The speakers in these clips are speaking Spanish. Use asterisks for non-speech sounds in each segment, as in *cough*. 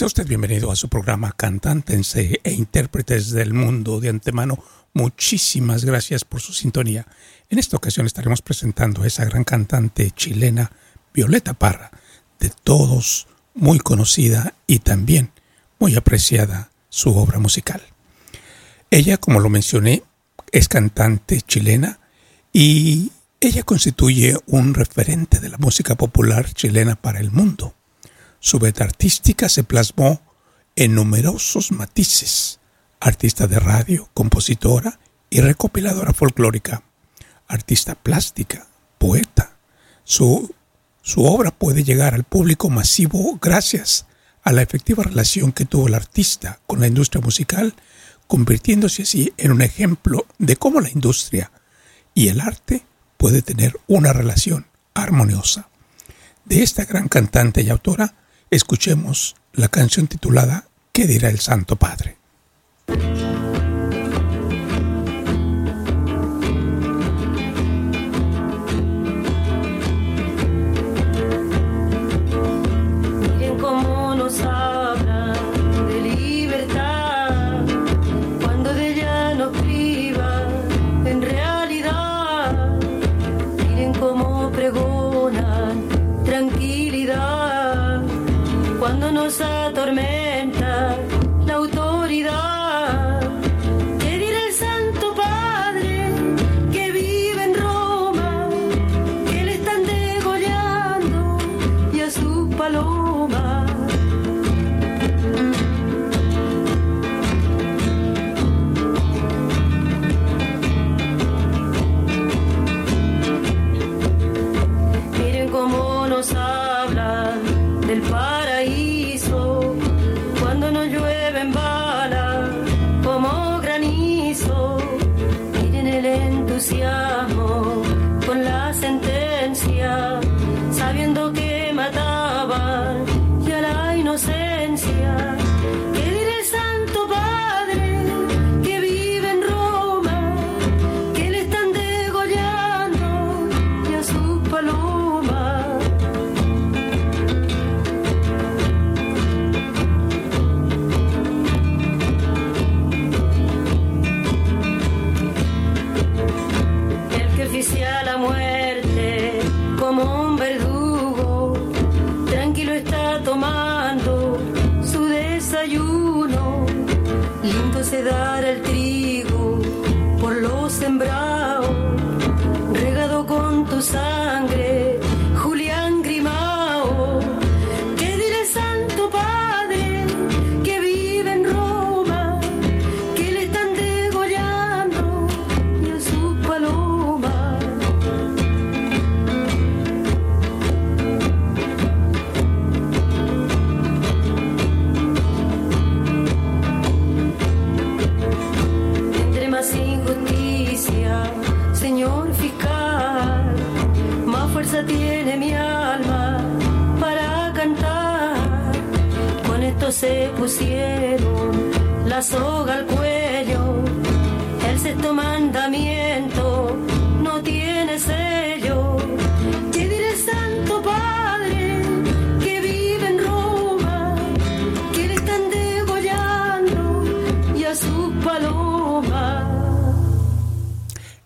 Sea usted bienvenido a su programa Cantantes e Intérpretes del Mundo. De antemano, muchísimas gracias por su sintonía. En esta ocasión estaremos presentando a esa gran cantante chilena, Violeta Parra, de todos muy conocida y también muy apreciada su obra musical. Ella, como lo mencioné, es cantante chilena y ella constituye un referente de la música popular chilena para el mundo. Su beta artística se plasmó en numerosos matices. Artista de radio, compositora y recopiladora folclórica. Artista plástica, poeta. Su, su obra puede llegar al público masivo gracias a la efectiva relación que tuvo el artista con la industria musical, convirtiéndose así en un ejemplo de cómo la industria y el arte puede tener una relación armoniosa. De esta gran cantante y autora escuchemos la canción titulada ¿Qué dirá el Santo Padre? Esto se pusieron la soga al cuello, el sexto mandamiento no tiene sello. ¿Qué dirá el Santo Padre que vive en Roma? Que le están degollando y a su paloma.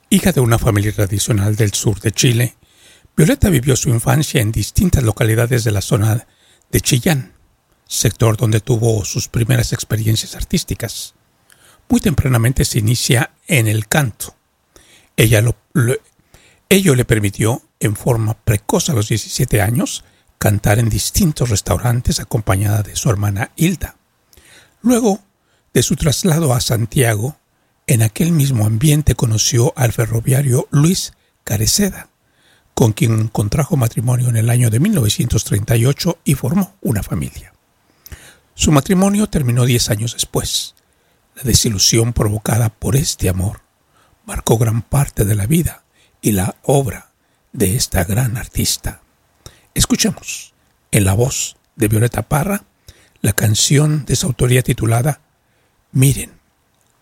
Hija de una familia tradicional del sur de Chile, Violeta vivió su infancia en distintas localidades de la zona de Chillán, sector donde tuvo sus primeras experiencias artísticas. Muy tempranamente se inicia en el canto. Ella lo, lo- ello le permitió, en forma precoz a los 17 años, cantar en distintos restaurantes acompañada de su hermana Hilda. Luego de su traslado a Santiago, en aquel mismo ambiente conoció al ferroviario Luis Careceda, con quien contrajo matrimonio en el año de 1938 y formó una familia. Su matrimonio terminó diez años después. La desilusión provocada por este amor marcó gran parte de la vida y la obra de esta gran artista. Escuchemos, en la voz de Violeta Parra, la canción de su autoría titulada Miren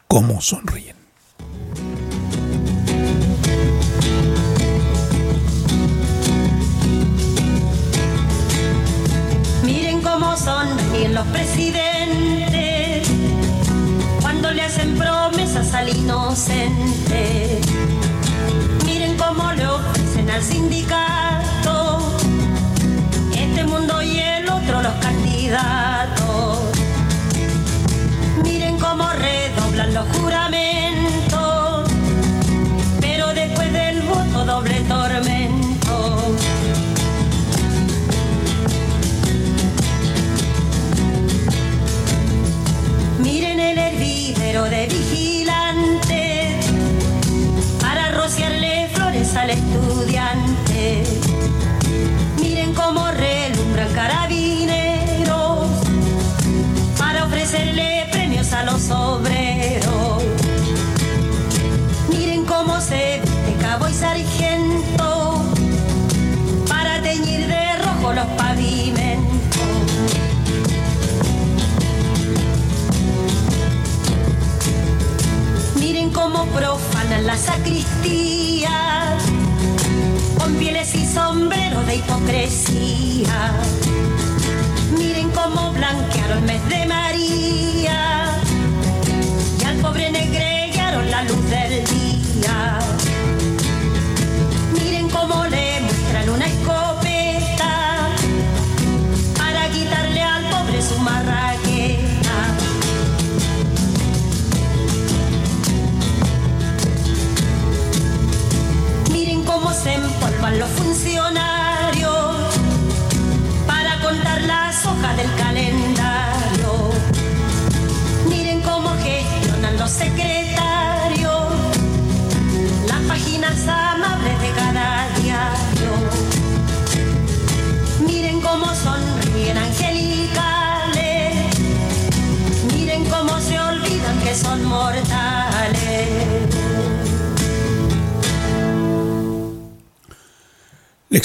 cómo sonríen. Cómo sonríen los presidentes cuando le hacen promesas al inocente. Miren cómo le ofrecen al sindicato este mundo y el otro los candidatos. Carabineros para ofrecerle premios a los obreros. Miren cómo se viste cabo y sargento para teñir de rojo los pavimentos. Miren cómo profanan la sacristía con pieles y sombreros de hipocresía. Miren cómo blanquearon el mes de María y al pobre negrearon la luz del día. Miren cómo le muestran una escopeta para quitarle al pobre su marraqueta. Miren cómo se empolvan los funcionarios del calendario.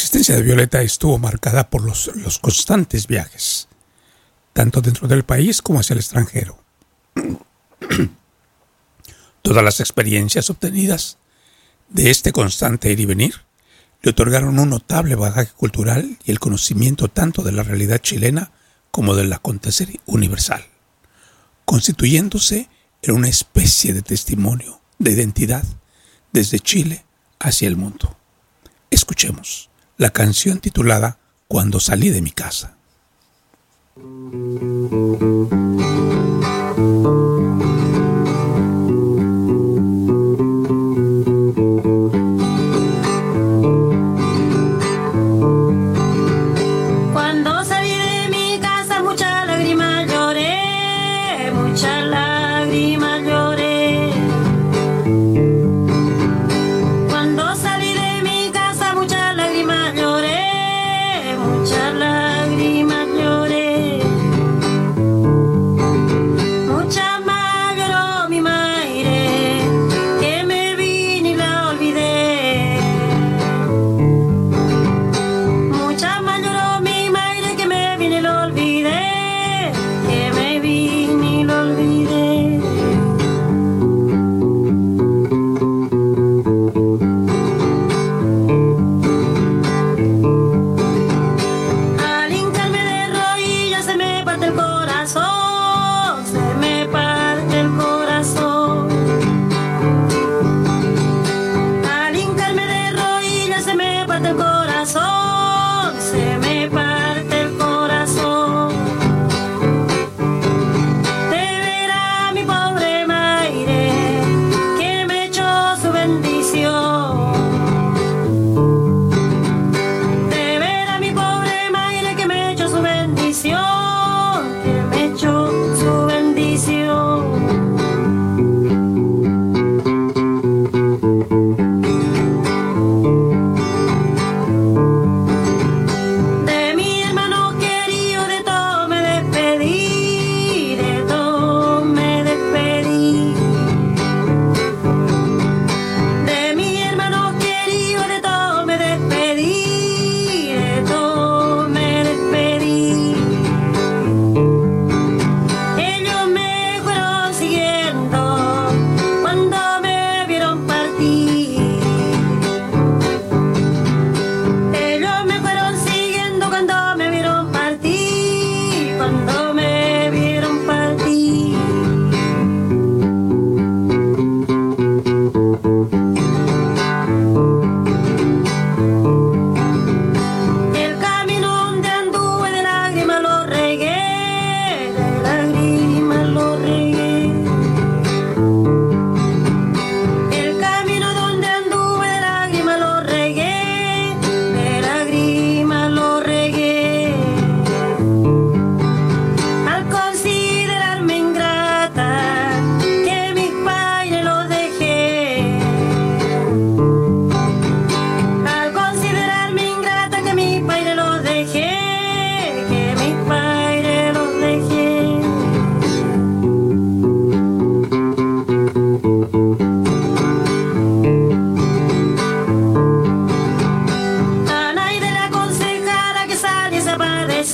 Existencia de Violeta estuvo marcada por los, los constantes viajes, tanto dentro del país como hacia el extranjero. *clears throat* Todas las experiencias obtenidas de este constante ir y venir le otorgaron un notable bagaje cultural y el conocimiento tanto de la realidad chilena como del acontecer universal, constituyéndose en una especie de testimonio de identidad desde Chile hacia el mundo. Escuchemos la canción titulada Cuando salí de mi casa.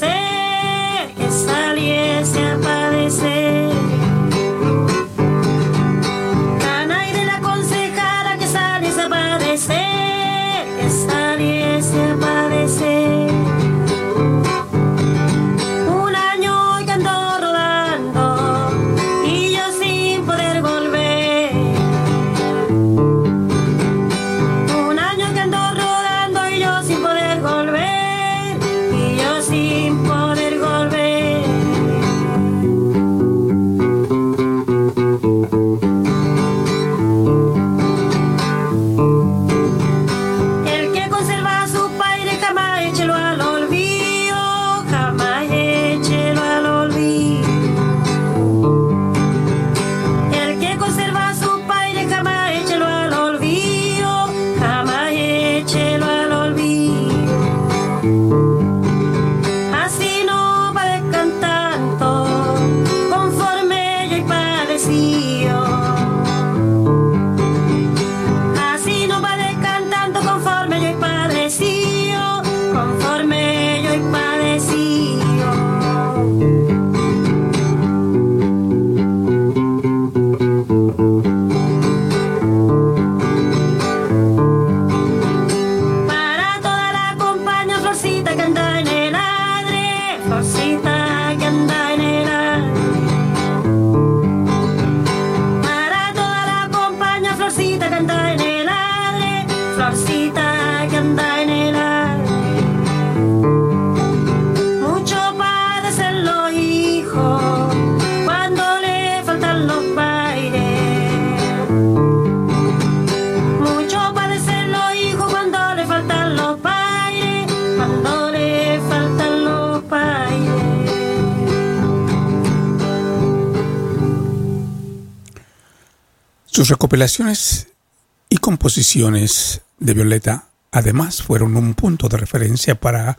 Hey. que anda en el aire. Mucho padecen los hijos cuando le faltan los bailes. Mucho padecen los hijos cuando le faltan los bailes, cuando le faltan los bailes. Sus recopilaciones y composiciones de Violeta además fueron un punto de referencia para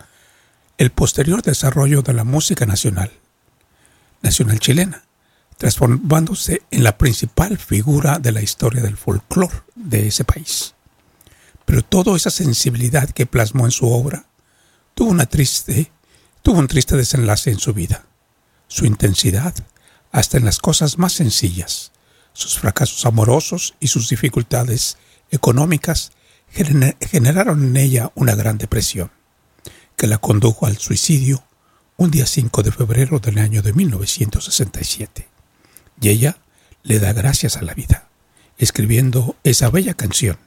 el posterior desarrollo de la música nacional, nacional chilena, transformándose en la principal figura de la historia del folclore de ese país. Pero toda esa sensibilidad que plasmó en su obra tuvo una triste, tuvo un triste desenlace en su vida. Su intensidad, hasta en las cosas más sencillas, sus fracasos amorosos y sus dificultades económicas generaron en ella una gran depresión, que la condujo al suicidio un día 5 de febrero del año de 1967. Y ella le da gracias a la vida, escribiendo esa bella canción,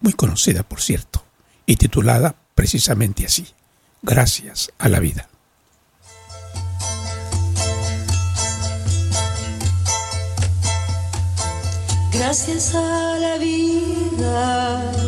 muy conocida por cierto, y titulada precisamente así, Gracias a la vida. Gracias a la vida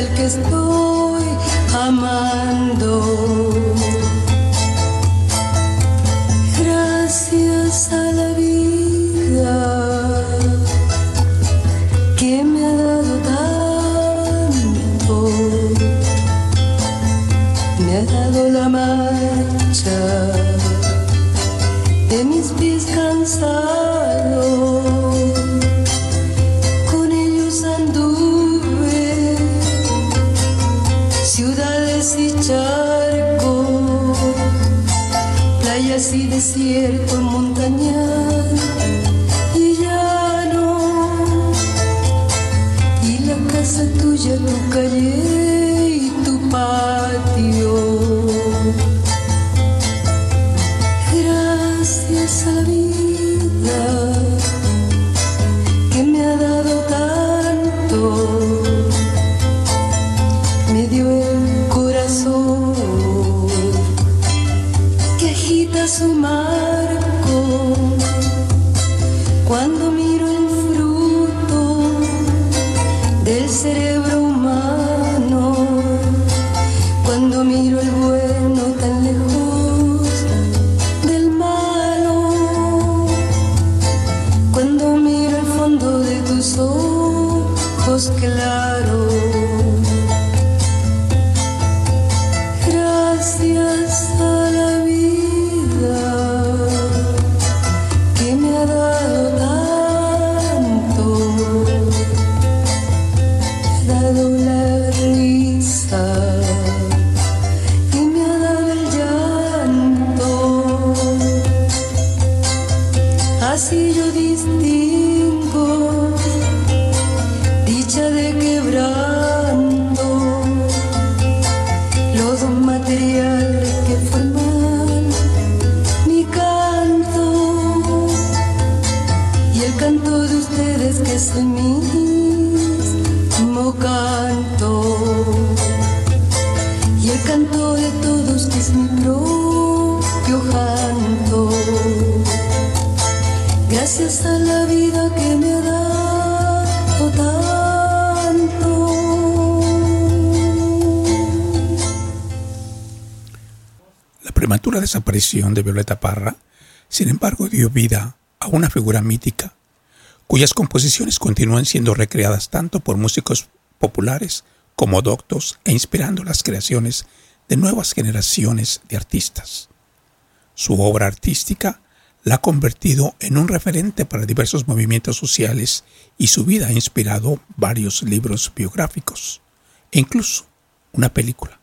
del que estoy amando. La desaparición de Violeta Parra, sin embargo, dio vida a una figura mítica, cuyas composiciones continúan siendo recreadas tanto por músicos populares como doctos e inspirando las creaciones de nuevas generaciones de artistas. Su obra artística la ha convertido en un referente para diversos movimientos sociales y su vida ha inspirado varios libros biográficos e incluso una película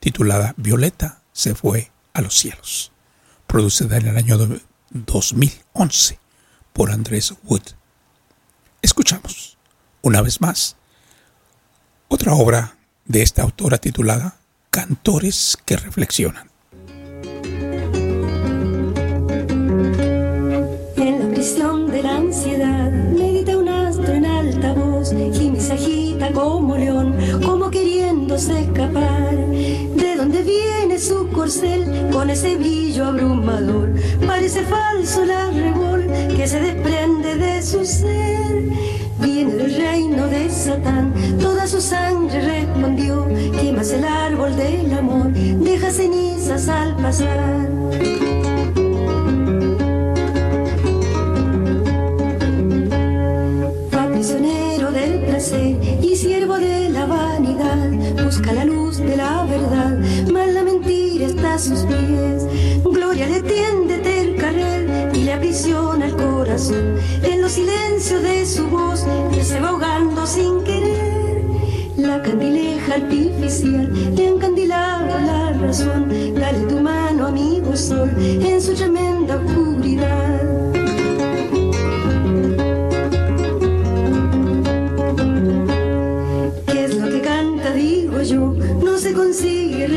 titulada Violeta se fue a los cielos, producida en el año 2011 por Andrés Wood. Escuchamos, una vez más, otra obra de esta autora titulada Cantores que reflexionan. En la prisión de la ansiedad medita un astro en alta voz y me se agita como león, como queriéndose escapar. ¿De dónde viene su corcel con ese brillo abrumador? Parece falso el arrebol que se desprende de su ser. Viene del reino de Satán, toda su sangre respondió. Quemas el árbol del amor, deja cenizas al pasar. Sus pies. Gloria le tiende el carril y le aprisiona el corazón. En los silencios de su voz, él se va ahogando sin querer. La candileja artificial le ha encandilado la razón. Dale tu mano, amigo sol, en su tremenda oscuridad. ¿Qué es lo que canta? Digo yo, no se consigue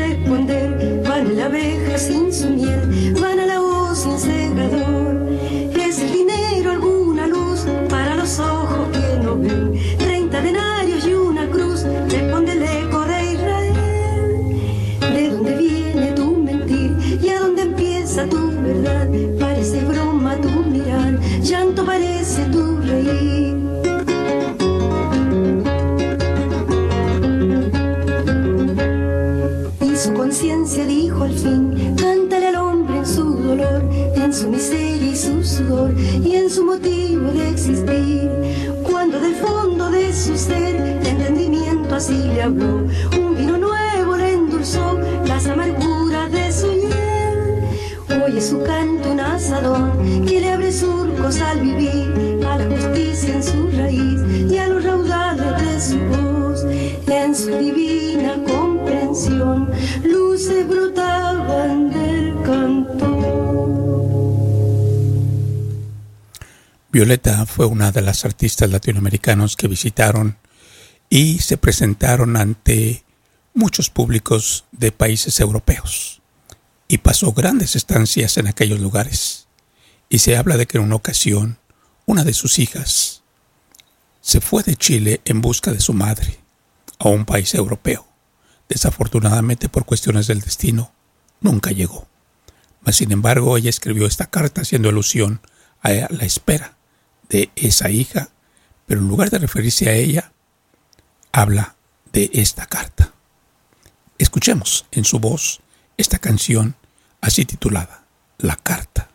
que le abre surcos al vivir, a la justicia en su raíz y a los raudales de su voz, en su divina comprensión. Violeta fue una de las artistas latinoamericanos que visitaron y se presentaron ante muchos públicos de países europeos y pasó grandes estancias en aquellos lugares. Y se habla de que en una ocasión una de sus hijas se fue de Chile en busca de su madre a un país europeo. Desafortunadamente por cuestiones del destino nunca llegó. Mas sin embargo ella escribió esta carta haciendo alusión a la espera de esa hija, pero en lugar de referirse a ella, habla de esta carta. Escuchemos en su voz esta canción así titulada, La Carta.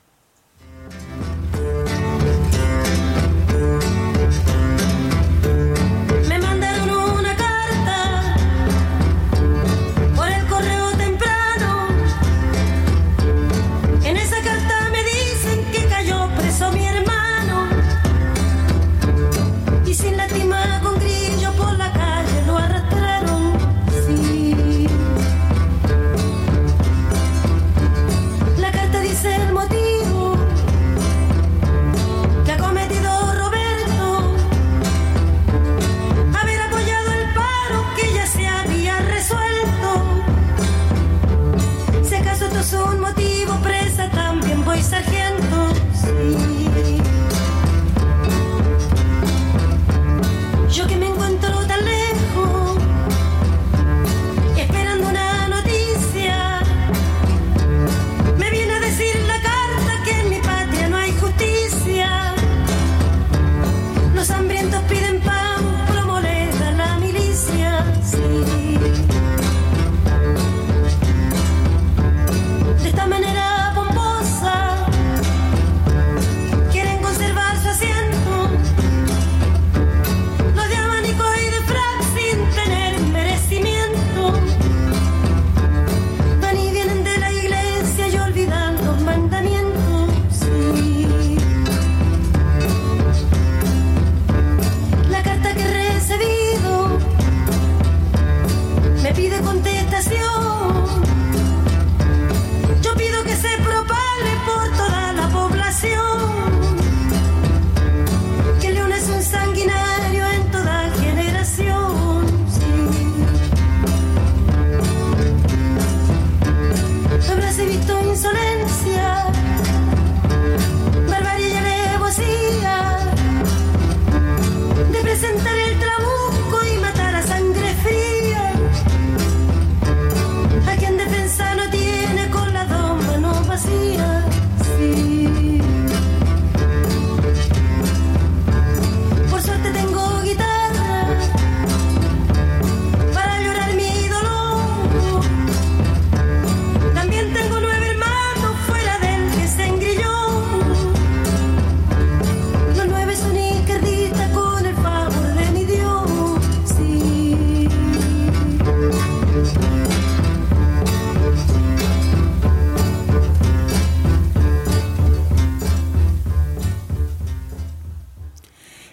So.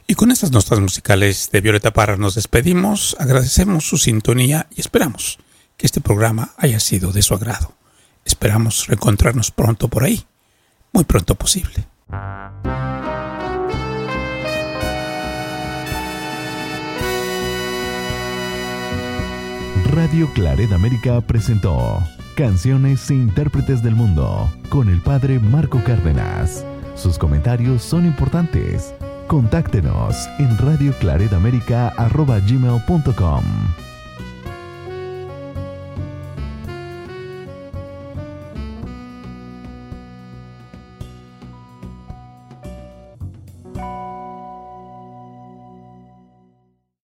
Y con estas notas musicales de Violeta Parra nos despedimos, agradecemos su sintonía y esperamos que este programa haya sido de su agrado. Esperamos reencontrarnos pronto por ahí, muy pronto posible. Radio Claret América presentó Canciones e Intérpretes del Mundo con el padre Marco Cárdenas. Sus comentarios son importantes. Contáctenos en radioclaredamerica.gmail.com